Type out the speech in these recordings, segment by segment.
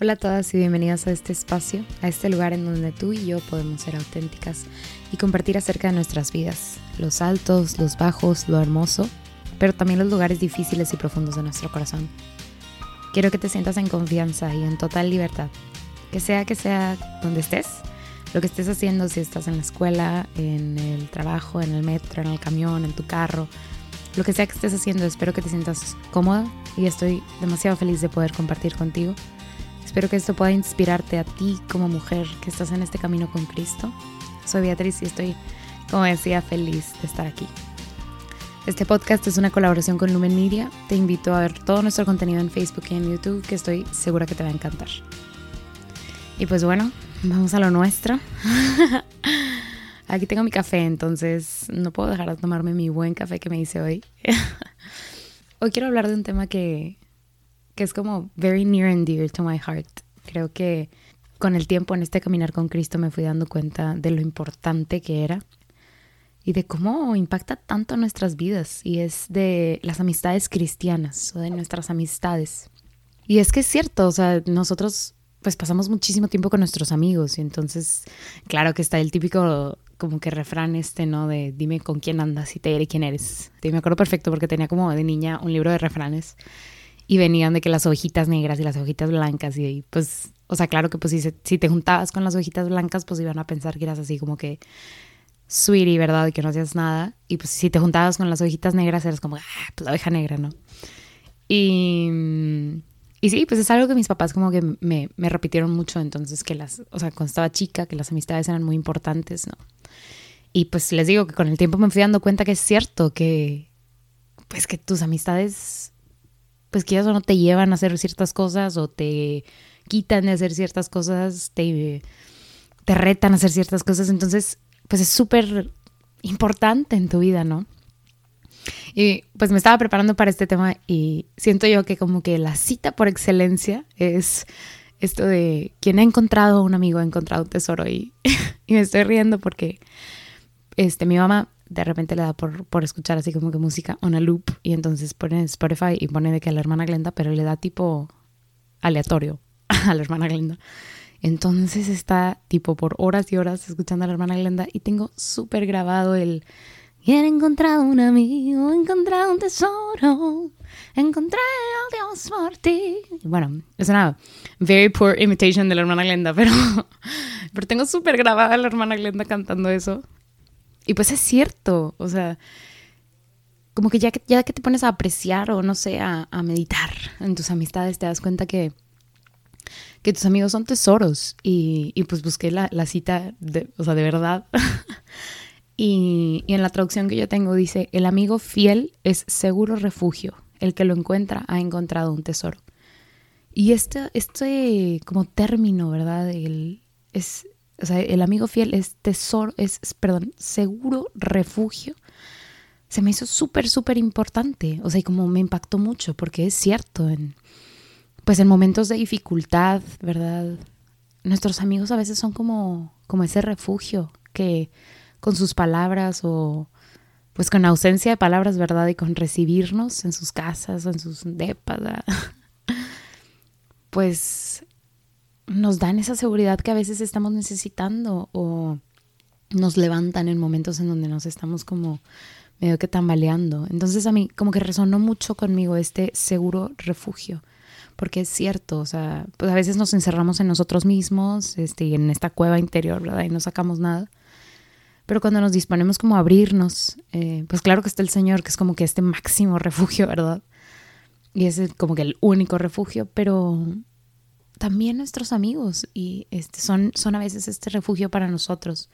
Hola a todas y bienvenidas a este espacio, a este lugar en donde tú y yo podemos ser auténticas y compartir acerca de nuestras vidas, los altos, los bajos, lo hermoso, pero también los lugares difíciles y profundos de nuestro corazón. Quiero que te sientas en confianza y en total libertad, que sea que sea donde estés, lo que estés haciendo, si estás en la escuela, en el trabajo, en el metro, en el camión, en tu carro, lo que sea que estés haciendo, espero que te sientas cómoda y estoy demasiado feliz de poder compartir contigo Espero que esto pueda inspirarte a ti como mujer que estás en este camino con Cristo. Soy Beatriz y estoy, como decía, feliz de estar aquí. Este podcast es una colaboración con Lumen Media. Te invito a ver todo nuestro contenido en Facebook y en YouTube, que estoy segura que te va a encantar. Y pues bueno, vamos a lo nuestro. Aquí tengo mi café, entonces no puedo dejar de tomarme mi buen café que me hice hoy. hoy quiero hablar de un tema que, que es como very near and dear to my heart. Creo que con el tiempo en este caminar con Cristo me fui dando cuenta de lo importante que era y de cómo impacta tanto nuestras vidas y es de las amistades cristianas o de nuestras amistades. Y es que es cierto, o sea, nosotros pues pasamos muchísimo tiempo con nuestros amigos y entonces claro que está el típico como que refrán este, ¿no? De dime con quién andas y te diré quién eres. Y me acuerdo perfecto porque tenía como de niña un libro de refranes y venían de que las hojitas negras y las hojitas blancas y pues, o sea, claro que pues si, si te juntabas con las hojitas blancas pues iban a pensar que eras así como que sweetie, ¿verdad? Y que no hacías nada. Y pues si te juntabas con las hojitas negras eras como, ah, pues la oveja negra, ¿no? Y, y sí, pues es algo que mis papás como que me, me repitieron mucho, entonces que las, o sea, cuando estaba chica, que las amistades eran muy importantes, ¿no? Y pues les digo que con el tiempo me fui dando cuenta que es cierto que, pues que tus amistades pues que o no te llevan a hacer ciertas cosas o te quitan de hacer ciertas cosas, te, te retan a hacer ciertas cosas. Entonces, pues es súper importante en tu vida, ¿no? Y pues me estaba preparando para este tema y siento yo que como que la cita por excelencia es esto de quien ha encontrado un amigo ha encontrado un tesoro y, y me estoy riendo porque este mi mamá de repente le da por, por escuchar así como que música on a loop y entonces pone Spotify y pone de que a la hermana Glenda, pero le da tipo aleatorio a la hermana Glenda. Entonces está tipo por horas y horas escuchando a la hermana Glenda y tengo súper grabado el he encontrado un amigo, he encontrado un tesoro, encontré a Dios por ti. Bueno, es una very poor imitation de la hermana Glenda, pero, pero tengo súper grabada a la hermana Glenda cantando eso y pues es cierto, o sea, como que ya que, ya que te pones a apreciar o no sé, a, meditar en tus amistades, te das cuenta que, que tus amigos son tesoros. Y, y pues busqué la, la, cita, de, o sea, de verdad. y, y en la traducción que yo tengo dice, el amigo fiel es seguro refugio, el que lo encuentra ha encontrado un tesoro. Y este, este como término, ¿verdad? El, es, o sea, el amigo fiel es tesoro, es, perdón, seguro refugio. Se me hizo súper, súper importante. O sea, y como me impactó mucho, porque es cierto, en, pues en momentos de dificultad, ¿verdad? Nuestros amigos a veces son como, como ese refugio que con sus palabras o pues con ausencia de palabras, ¿verdad? Y con recibirnos en sus casas en sus depas, pues nos dan esa seguridad que a veces estamos necesitando o nos levantan en momentos en donde nos estamos como medio que tambaleando. Entonces a mí como que resonó mucho conmigo este seguro refugio, porque es cierto, o sea, pues a veces nos encerramos en nosotros mismos, este, y en esta cueva interior, ¿verdad? Y no sacamos nada. Pero cuando nos disponemos como a abrirnos, eh, pues claro que está el Señor, que es como que este máximo refugio, ¿verdad? Y es como que el único refugio, pero también nuestros amigos y este, son, son a veces este refugio para nosotros.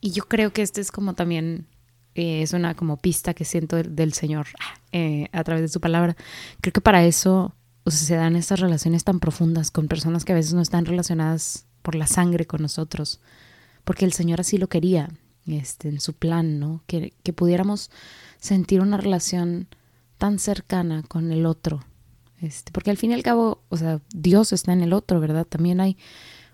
Y yo creo que este es como también, eh, es una como pista que siento del, Señor eh, a través de su palabra. Creo que para eso se dan estas relaciones tan profundas con personas que a veces no están relacionadas por la sangre con nosotros, porque el Señor así lo quería este, en su plan, ¿no? Que, que pudiéramos sentir una relación tan cercana con el otro, este, porque al fin y al cabo, o sea, Dios está en el otro, ¿verdad? También hay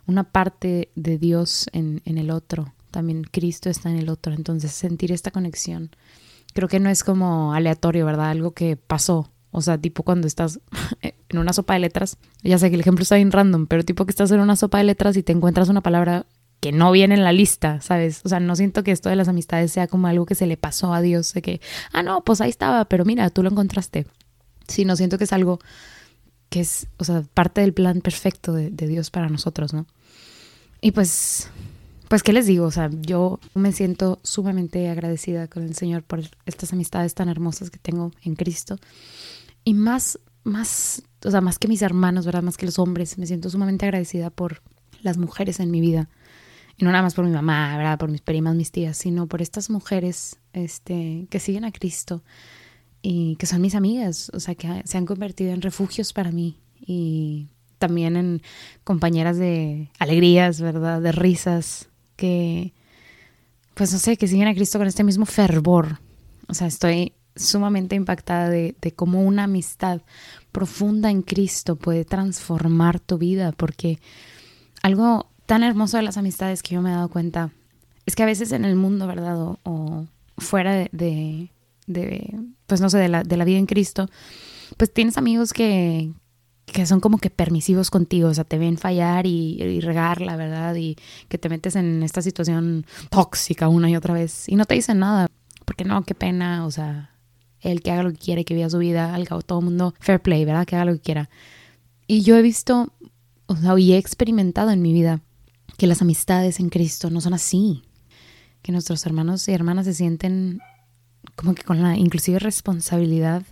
una parte de Dios en, en el otro, también Cristo está en el otro, entonces sentir esta conexión creo que no es como aleatorio, ¿verdad? Algo que pasó, O sea, tipo cuando estás en una sopa de letras, ya sé que el ejemplo está bien random, pero tipo que estás en una sopa de letras y te encuentras una palabra que no viene en la lista, ¿sabes? O sea, no siento que esto de las amistades sea como algo que se le pasó a Dios, de que, ah, no, pues ahí estaba, pero mira, tú lo encontraste. Sí, no siento que es algo que es, o sea, parte del plan perfecto de, de Dios para nosotros, ¿no? Y pues, pues, ¿qué les digo? O sea, yo me siento sumamente agradecida con el Señor por estas amistades tan hermosas que tengo en Cristo. Y más, más, o sea, más que mis hermanos, ¿verdad? Más que los hombres, me siento sumamente agradecida por las mujeres en mi vida y no nada más por mi mamá, ¿verdad? Por mis primas, mis tías, sino por estas mujeres este, que siguen a Cristo y que son mis amigas, o sea, que se han convertido en refugios para mí y también en compañeras de alegrías, ¿verdad? De risas, que, pues no sé, que siguen a Cristo con este mismo fervor. O sea, estoy sumamente impactada de, cómo una amistad profunda en Cristo puede transformar tu vida, porque algo tan hermoso de las amistades que yo me he dado cuenta es que a veces en el mundo, ¿verdad? O, fuera de, pues no sé, de la, de la vida en Cristo, pues tienes amigos que, que son como que permisivos contigo, o sea, te ven fallar y, y, regarla, ¿verdad? Y que te metes en esta situación tóxica una y otra vez y no te dicen nada, porque no, qué pena, o sea, el que haga lo que quiere, que viva su vida, al cabo todo el mundo, fair play, ¿verdad? Que haga lo que quiera. Y yo he visto, o sea, y he experimentado en mi vida que las amistades en Cristo no son así, que nuestros hermanos y hermanas se sienten como que con la inclusive responsabilidad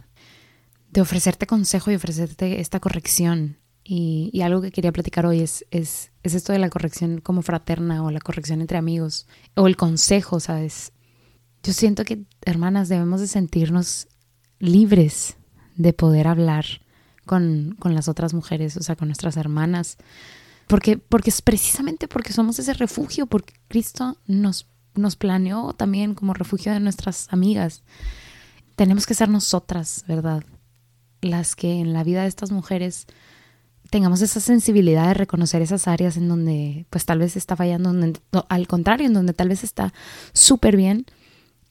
de ofrecerte consejo y ofrecerte esta corrección. Y, y algo que quería platicar hoy es, es, es, esto de la corrección como fraterna o la corrección entre amigos o el consejo, ¿sabes? Yo siento que, hermanas, debemos de sentirnos libres de poder hablar con, con las otras mujeres, o sea, con nuestras hermanas, porque, porque es precisamente porque somos ese refugio, porque Cristo nos, nos planeó también como refugio de nuestras amigas. Tenemos que ser nosotras, ¿verdad? Las que en la vida de estas mujeres tengamos esa sensibilidad de reconocer esas áreas en donde pues tal vez está fallando, al contrario, en donde tal vez está súper bien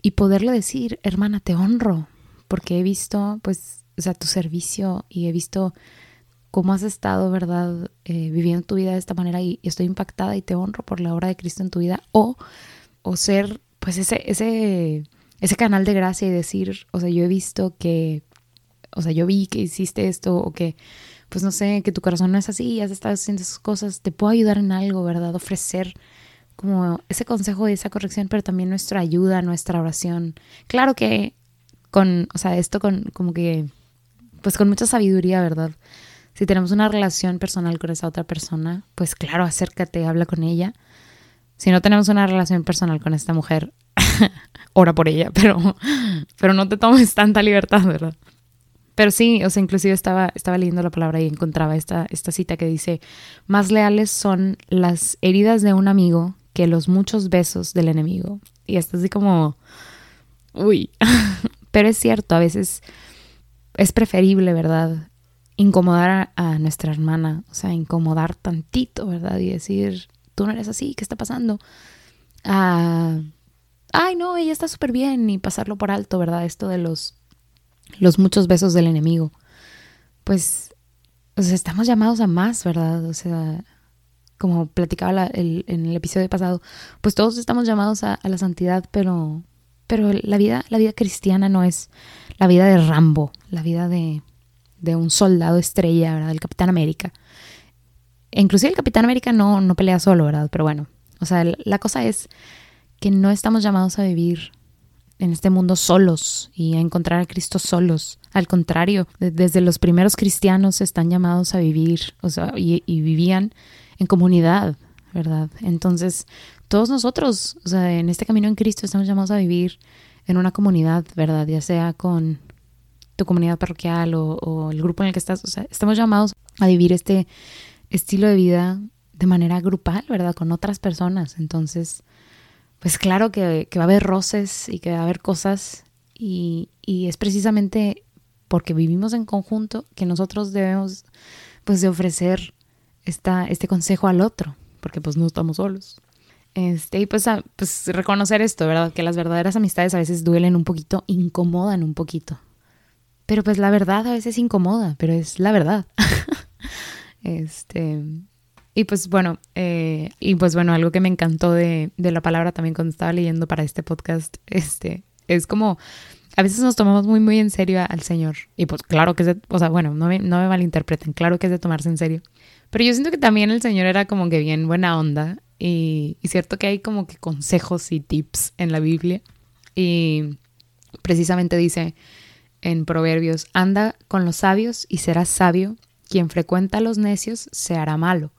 y poderle decir, hermana, te honro, porque he visto pues, o sea, tu servicio y he visto cómo has estado, ¿verdad? Eh, viviendo tu vida de esta manera y, estoy impactada y te honro por la obra de Cristo en tu vida. O, o ser, pues, ese, ese, ese canal de gracia y decir, o sea, yo he visto que, o sea, yo vi que hiciste esto o que, pues, no sé, que tu corazón no es así, has estado haciendo esas cosas, te puedo ayudar en algo, ¿verdad? Ofrecer como ese consejo y esa corrección, pero también nuestra ayuda, nuestra oración. Claro que con, o sea, esto con, como que, pues con mucha sabiduría, ¿verdad? Si tenemos una relación personal con esa otra persona, pues claro, acércate, habla con ella. Si no tenemos una relación personal con esta mujer, ora por ella, pero, pero no te tomes tanta libertad, ¿verdad? Pero sí, o sea, inclusive estaba, estaba leyendo la palabra y encontraba esta, esta cita que dice, más leales son las heridas de un amigo que los muchos besos del enemigo. Y esto así como, uy, pero es cierto, a veces es preferible, ¿verdad? incomodar a, nuestra hermana, o sea, incomodar tantito, ¿verdad? Y decir, tú no eres así, ¿qué está pasando? Ah, ay, no, ella está súper bien y pasarlo por alto, ¿verdad? Esto de los, los muchos besos del enemigo. Pues, o sea, estamos llamados a más, ¿verdad? O sea, como platicaba el, en el episodio pasado, pues todos estamos llamados a, la santidad, pero, pero la vida, la vida cristiana no es la vida de Rambo, la vida de de un soldado estrella, ¿verdad? Del Capitán América. Inclusive el Capitán América no, no pelea solo, ¿verdad? Pero bueno, o sea, la cosa es que no estamos llamados a vivir en este mundo solos y a encontrar a Cristo solos. Al contrario, desde los primeros cristianos están llamados a vivir, o sea, y, y vivían en comunidad, ¿verdad? Entonces, todos nosotros, o sea, en este camino en Cristo estamos llamados a vivir en una comunidad, ¿verdad? Ya sea con tu comunidad parroquial o, el grupo en el que estás. O sea, estamos llamados a vivir este estilo de vida de manera grupal, ¿verdad? Con otras personas. Entonces, pues claro que, va a haber roces y que va a haber cosas y, y, es precisamente porque vivimos en conjunto que nosotros debemos pues de ofrecer esta, este consejo al otro, porque pues no estamos solos. Este, y pues, pues reconocer esto, ¿verdad? Que las verdaderas amistades a veces duelen un poquito, incomodan un poquito, pero pues la verdad a veces incomoda, pero es la verdad. este, y pues bueno, eh, y pues bueno, algo que me encantó de, de, la palabra también cuando estaba leyendo para este podcast, este, es como, a veces nos tomamos muy, muy en serio al Señor. Y pues claro que es de, o sea, bueno, no me, no me malinterpreten, claro que es de tomarse en serio. Pero yo siento que también el Señor era como que bien buena onda. Y, y cierto que hay como que consejos y tips en la Biblia. Y precisamente dice, en Proverbios, anda con los sabios y serás sabio, quien frecuenta a los necios se hará malo.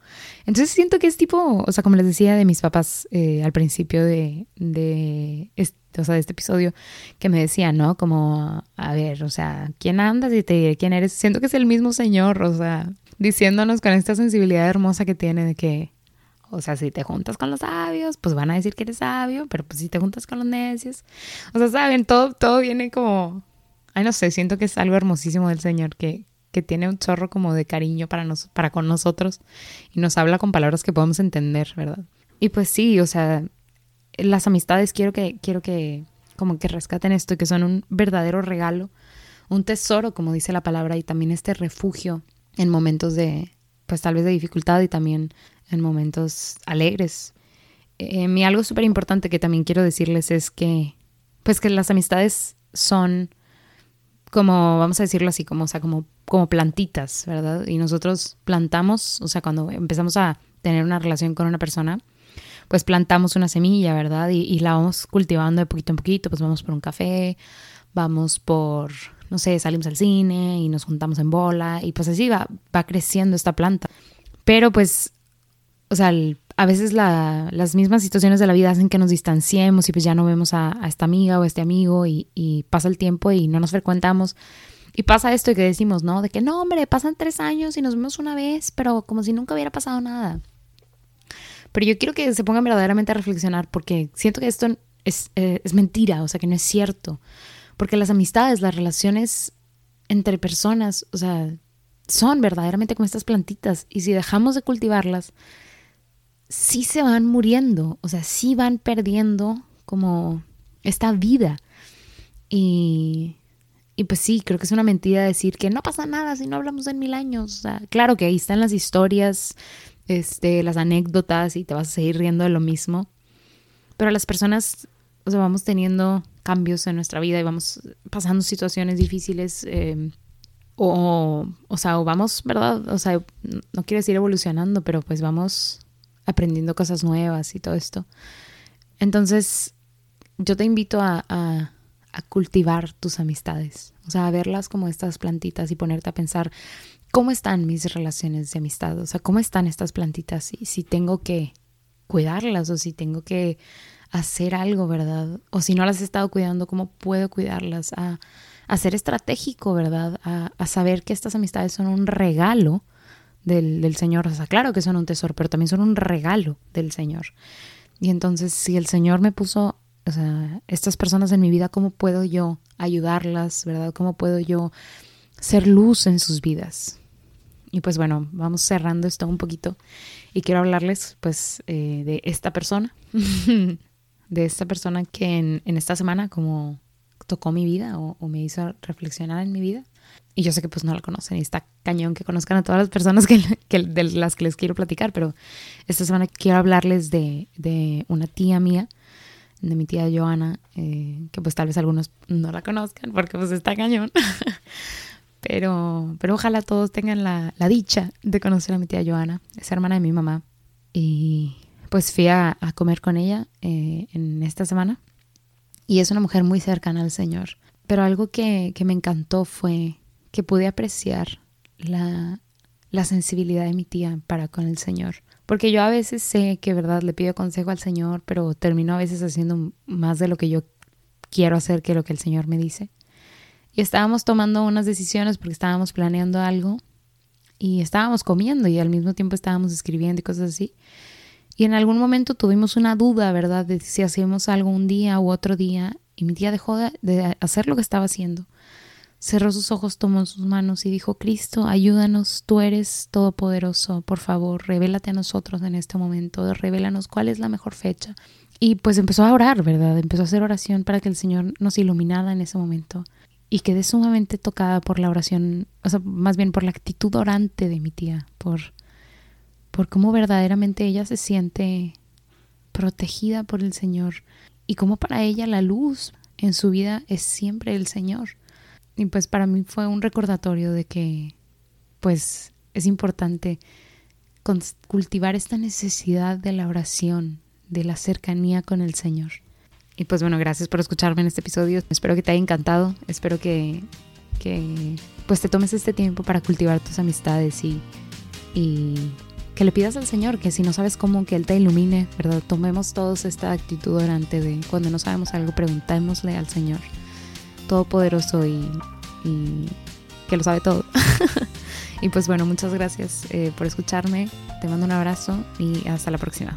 Entonces siento que es tipo, o sea, como les decía de mis papás eh, al principio de, de, este, o sea, de este episodio, que me decían, ¿no? Como, a ver, o sea, ¿quién andas y te diré quién eres? Siento que es el mismo Señor, o sea, diciéndonos con esta sensibilidad hermosa que tiene de que, o sea, si te juntas con los sabios, pues van a decir que eres sabio, pero pues si te juntas con los necios, o sea, saben, todo, todo viene como ay, no sé, siento que es algo hermosísimo del Señor que, que tiene un chorro como de cariño para, nos, para con nosotros y nos habla con palabras que podemos entender, ¿verdad? Y pues sí, o sea, las amistades quiero que, quiero que como que rescaten esto y que son un verdadero regalo, un tesoro, como dice la palabra, y también este refugio en momentos de, pues tal vez de dificultad y también en momentos alegres. Eh, y algo súper importante que también quiero decirles es que, pues que las amistades son como, vamos a decirlo así, como, o sea, como, como plantitas, ¿verdad? Y nosotros plantamos, o sea, cuando empezamos a tener una relación con una persona, pues plantamos una semilla, ¿verdad? Y, la vamos cultivando de poquito en poquito, pues vamos por un café, vamos por, no sé, salimos al cine y nos juntamos en bola y pues así va, va creciendo esta planta. Pero pues, o sea, a veces las mismas situaciones de la vida hacen que nos distanciemos y pues ya no vemos a, esta amiga o a este amigo y, pasa el tiempo y no nos frecuentamos. Y pasa esto y que decimos, ¿no? De que no, hombre, pasan tres años y nos vemos una vez, pero como si nunca hubiera pasado nada. Pero yo quiero que se pongan verdaderamente a reflexionar porque siento que esto es, eh, es mentira, o sea, que no es cierto. Porque las amistades, las relaciones entre personas, o sea, son verdaderamente como estas plantitas. Y si dejamos de cultivarlas, sí se van muriendo, o sea, sí van perdiendo como esta vida. Y, y pues sí, creo que es una mentira decir que no pasa nada si no hablamos en mil años. Claro que ahí están las historias, este, las anécdotas y te vas a seguir riendo de lo mismo. Pero las personas, o sea, vamos teniendo cambios en nuestra vida y vamos pasando situaciones difíciles. Eh, o, o sea, o vamos, ¿verdad? O sea, no quiero decir evolucionando, pero pues vamos aprendiendo cosas nuevas y todo esto. Entonces, yo te invito a, a, cultivar tus amistades, o sea, a verlas como estas plantitas y ponerte a pensar cómo están mis relaciones de amistad, o sea, cómo están estas plantitas y si tengo que cuidarlas o si tengo que hacer algo, ¿verdad? O si no las he estado cuidando, ¿cómo puedo cuidarlas? A, a ser estratégico, ¿verdad? A, a saber que estas amistades son un regalo del, Señor. O sea, claro que son un tesoro, pero también son un regalo del Señor. Y entonces, si el Señor me puso, estas personas en mi vida, ¿cómo puedo yo ayudarlas, verdad? ¿Cómo puedo yo ser luz en sus vidas? Y pues bueno, vamos cerrando esto un poquito y quiero hablarles pues eh, de esta persona, de esta persona que en, esta semana como tocó mi vida o me hizo reflexionar en mi vida. Y yo sé que pues no la conocen y está cañón que conozcan a todas las personas que, de las que les quiero platicar, pero esta semana quiero hablarles de, de una tía mía, de mi tía Joana, eh, que pues tal vez algunos no la conozcan porque pues está cañón. pero, pero ojalá todos tengan la, la, dicha de conocer a mi tía Joana, es hermana de mi mamá. Y pues fui a, a comer con ella eh, en esta semana y es una mujer muy cercana al Señor. Pero algo que, que me encantó fue que pude apreciar la, la sensibilidad de mi tía para con el Señor. Porque yo a veces sé que, verdad, le pido consejo al Señor, pero termino a veces haciendo más de lo que yo quiero hacer que lo que el Señor me dice. Y estábamos tomando unas decisiones porque estábamos planeando algo y estábamos comiendo y al mismo tiempo estábamos escribiendo y cosas así. Y en algún momento tuvimos una duda, ¿verdad?, de si hacíamos algo un día u otro día y mi tía dejó de hacer lo que estaba haciendo cerró sus ojos, tomó sus manos y dijo, Cristo, ayúdanos, tú eres todopoderoso, por favor, revélate a nosotros en este momento, revélanos cuál es la mejor fecha. Y pues empezó a orar, ¿verdad? Empezó a hacer oración para que el Señor nos iluminara en ese momento. y quedé sumamente tocada por la oración, o sea, más bien por la actitud orante de mi tía, por, por cómo verdaderamente ella se siente protegida por el Señor y cómo para ella la luz en su vida es siempre el Señor. Y pues para mí fue un recordatorio de que pues es importante cultivar esta necesidad de la oración, de la cercanía con el Señor. Y pues bueno, gracias por escucharme en este episodio. Espero que te haya encantado. Espero que, que pues te tomes este tiempo para cultivar tus amistades y, y que le pidas al Señor que si no sabes cómo, que Él te ilumine, ¿verdad? Tomemos todos esta actitud orante de cuando no sabemos algo, preguntémosle al Señor Todopoderoso y, y que lo sabe todo. y pues bueno, muchas gracias eh, por escucharme. Te mando un abrazo y hasta la próxima.